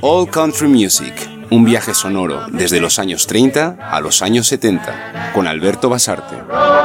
All Country Music, un viaje sonoro desde los años 30 a los años 70, con Alberto Basarte.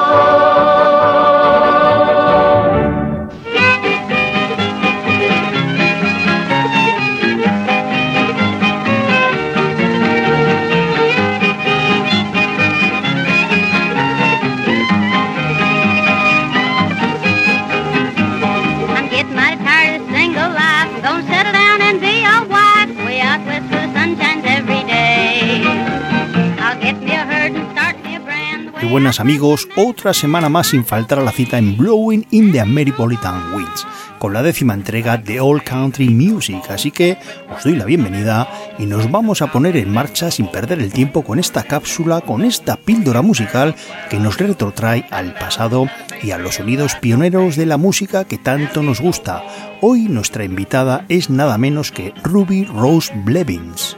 Buenas amigos, otra semana más sin faltar a la cita en Blowing in the Ameripolitan Winds, con la décima entrega de All Country Music, así que os doy la bienvenida y nos vamos a poner en marcha sin perder el tiempo con esta cápsula, con esta píldora musical que nos retrotrae al pasado y a los sonidos pioneros de la música que tanto nos gusta. Hoy nuestra invitada es nada menos que Ruby Rose Blevins.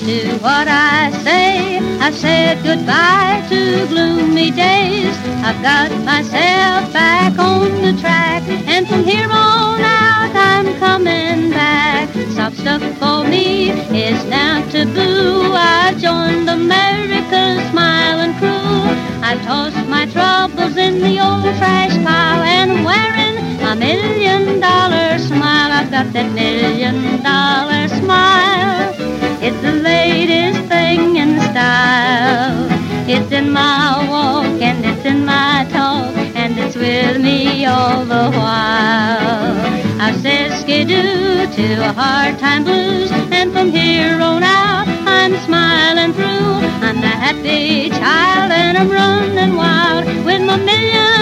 To what I say. I've said goodbye to gloomy days. I've got myself back on the track, and from here on out, I'm coming back. Soft stuff for me is now taboo. I joined America's smiling crew. I tossed my troubles in the old trash pile, and wearing a million dollar smile. I've got that million dollar to a hard time blues and from here on out I'm smiling through. I'm the happy child and I'm running wild with my million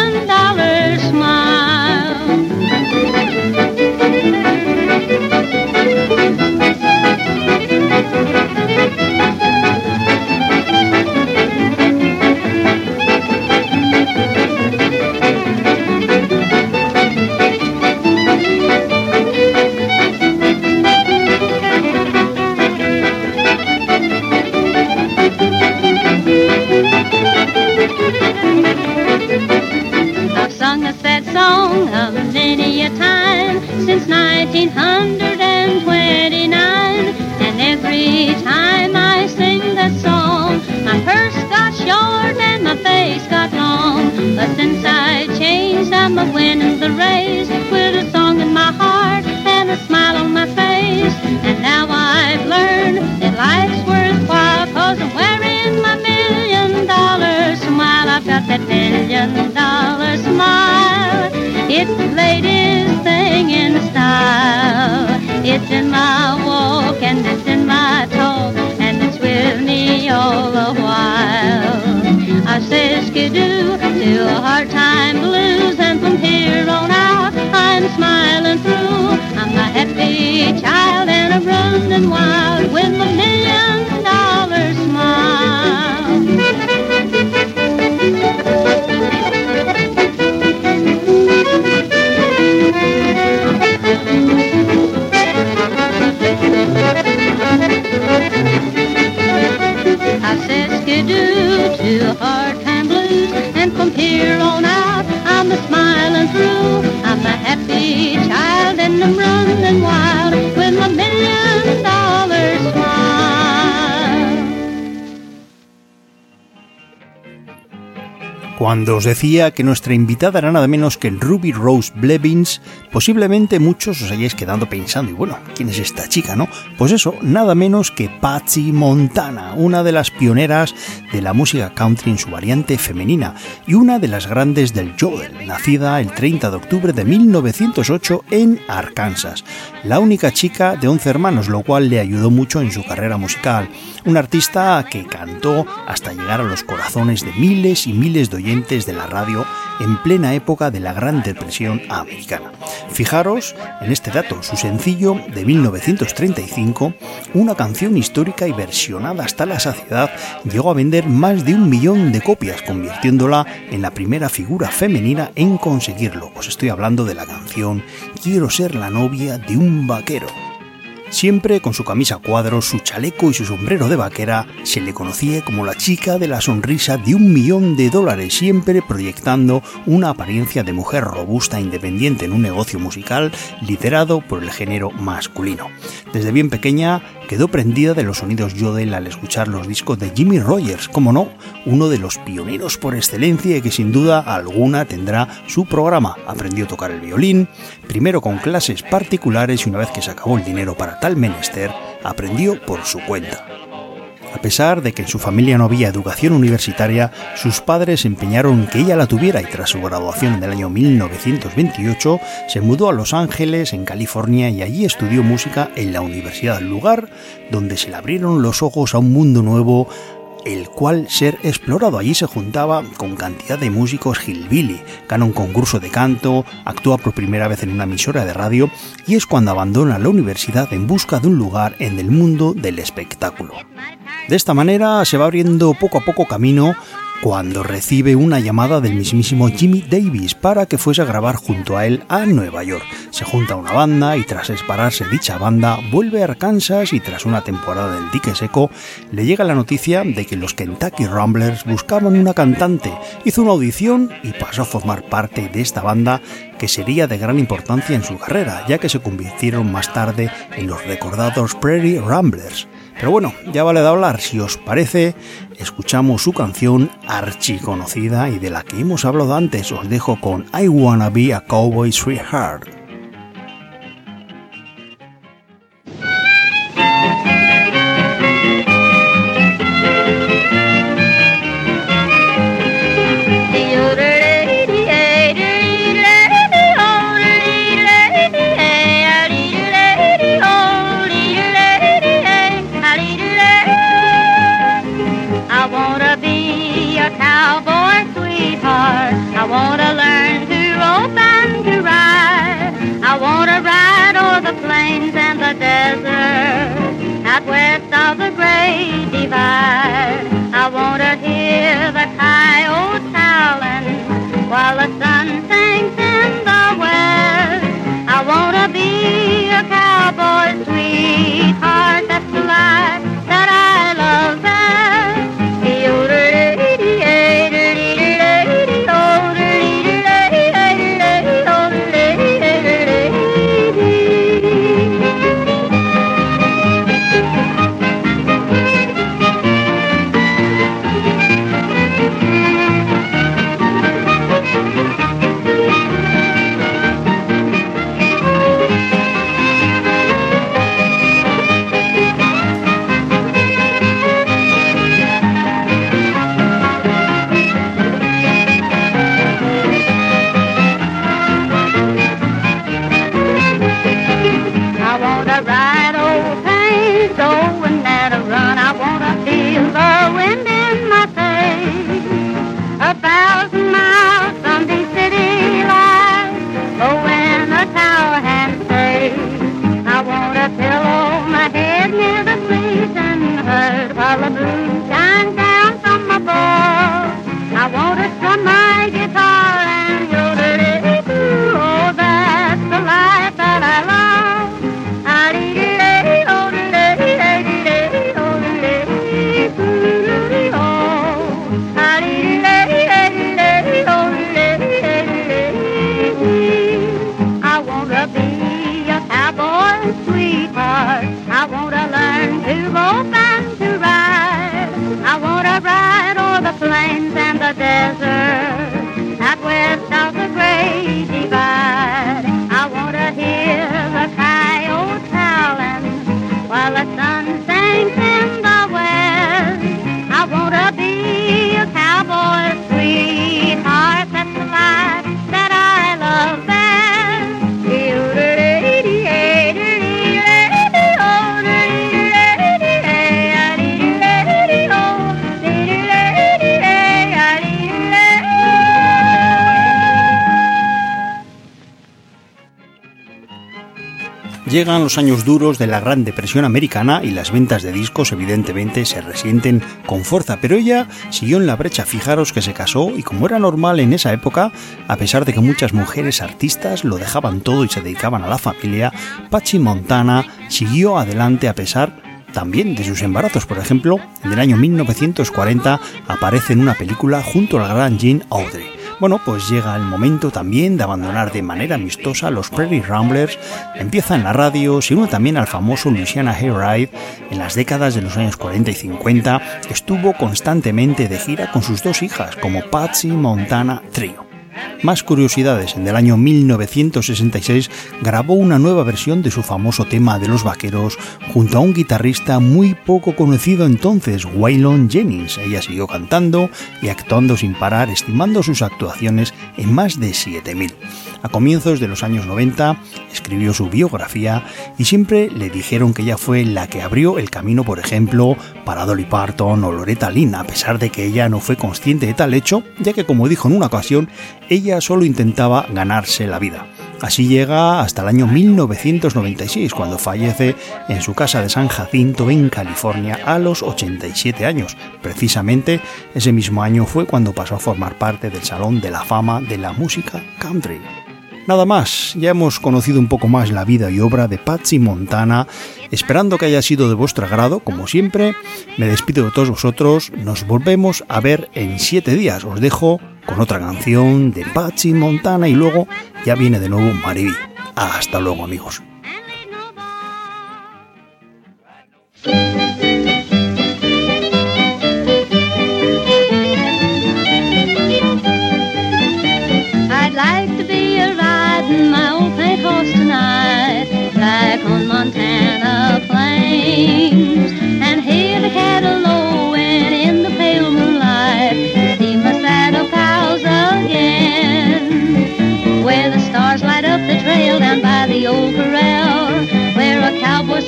I changed, I'm a winning the race with a song in my heart and a smile on my face. And now I've learned that life's worthwhile, cause I'm wearing my million dollar smile. I've got that million dollar smile. It's the latest thing in style. It's in my skidoo a hard time blues and from here on out I'm smiling through. I'm a happy child and I'm running wild with my million Cuando os decía que nuestra invitada era nada menos que Ruby Rose Blevins, posiblemente muchos os hayáis quedado pensando, y bueno, ¿quién es esta chica, no? Pues eso, nada menos que Patsy Montana, una de las pioneras de la música country en su variante femenina y una de las grandes del Jodel, nacida el 30 de octubre de 1908 en Arkansas. La única chica de 11 hermanos, lo cual le ayudó mucho en su carrera musical. Un artista que cantó hasta llegar a los corazones de miles y miles de oyentes de la radio en plena época de la Gran Depresión americana. Fijaros en este dato, su sencillo de 1935, una canción histórica y versionada hasta la saciedad, llegó a vender más de un millón de copias, convirtiéndola en la primera figura femenina en conseguirlo. Os estoy hablando de la canción Quiero ser la novia de un vaquero. Siempre con su camisa cuadros, su chaleco y su sombrero de vaquera, se le conocía como la chica de la sonrisa de un millón de dólares, siempre proyectando una apariencia de mujer robusta e independiente en un negocio musical liderado por el género masculino. Desde bien pequeña quedó prendida de los sonidos Yodel al escuchar los discos de Jimmy Rogers, como no, uno de los pioneros por excelencia y que sin duda alguna tendrá su programa. Aprendió a tocar el violín, primero con clases particulares y una vez que se acabó el dinero para tal menester, aprendió por su cuenta. A pesar de que en su familia no había educación universitaria, sus padres empeñaron que ella la tuviera y tras su graduación en el año 1928 se mudó a Los Ángeles, en California, y allí estudió música en la universidad, lugar donde se le abrieron los ojos a un mundo nuevo el cual ser explorado. Allí se juntaba con cantidad de músicos hillbilly, gana un concurso de canto, actúa por primera vez en una emisora de radio y es cuando abandona la universidad en busca de un lugar en el mundo del espectáculo. De esta manera se va abriendo poco a poco camino cuando recibe una llamada del mismísimo Jimmy Davis para que fuese a grabar junto a él a Nueva York. Se junta una banda y tras separarse dicha banda vuelve a Arkansas y tras una temporada del dique seco le llega la noticia de que los Kentucky Ramblers buscaban una cantante. Hizo una audición y pasó a formar parte de esta banda que sería de gran importancia en su carrera, ya que se convirtieron más tarde en los recordados Prairie Ramblers. Pero bueno, ya vale de hablar, si os parece, escuchamos su canción archiconocida y de la que hemos hablado antes, os dejo con I Wanna Be a Cowboy Sweetheart. Llegan los años duros de la Gran Depresión americana y las ventas de discos evidentemente se resienten con fuerza, pero ella siguió en la brecha. Fijaros que se casó y como era normal en esa época, a pesar de que muchas mujeres artistas lo dejaban todo y se dedicaban a la familia, Pachi Montana siguió adelante a pesar también de sus embarazos. Por ejemplo, en el año 1940 aparece en una película junto a la gran Jean Audrey. Bueno, pues llega el momento también de abandonar de manera amistosa los Prairie Ramblers, empieza en la radio, se une también al famoso Louisiana Hayride, en las décadas de los años 40 y 50 estuvo constantemente de gira con sus dos hijas como Patsy Montana Trio. Más curiosidades, en el año 1966 grabó una nueva versión de su famoso tema de los vaqueros junto a un guitarrista muy poco conocido entonces, Waylon Jennings. Ella siguió cantando y actuando sin parar, estimando sus actuaciones en más de 7000. A comienzos de los años 90 escribió su biografía y siempre le dijeron que ella fue la que abrió el camino, por ejemplo, para Dolly Parton o Loretta Lynn, a pesar de que ella no fue consciente de tal hecho, ya que como dijo en una ocasión, ella solo intentaba ganarse la vida. Así llega hasta el año 1996, cuando fallece en su casa de San Jacinto, en California, a los 87 años. Precisamente ese mismo año fue cuando pasó a formar parte del Salón de la Fama de la Música Country. Nada más, ya hemos conocido un poco más la vida y obra de Patsy Montana, esperando que haya sido de vuestro agrado, como siempre, me despido de todos vosotros, nos volvemos a ver en siete días, os dejo con otra canción de Patsy Montana y luego ya viene de nuevo Mariví. Hasta luego amigos.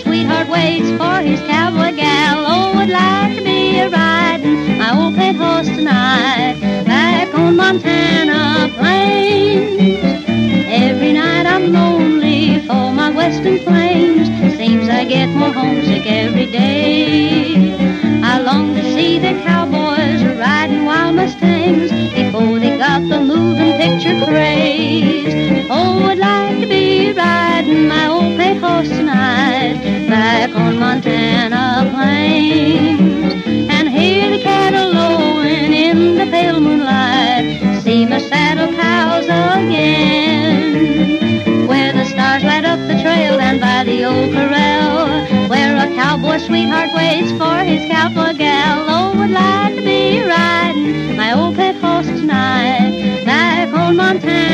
Waits for his cowboy gal. Oh, would like to be a riding my old pet horse tonight back on Montana plains. Every night I'm lonely for my western plains. Seems I get more homesick every day. I long to see the cowboys riding wild Mustangs before they got the moving picture craze. Oh, cowboy sweetheart waits for his cowboy gal. Oh, would like to be riding my old pet horse tonight back on Montana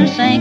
the sun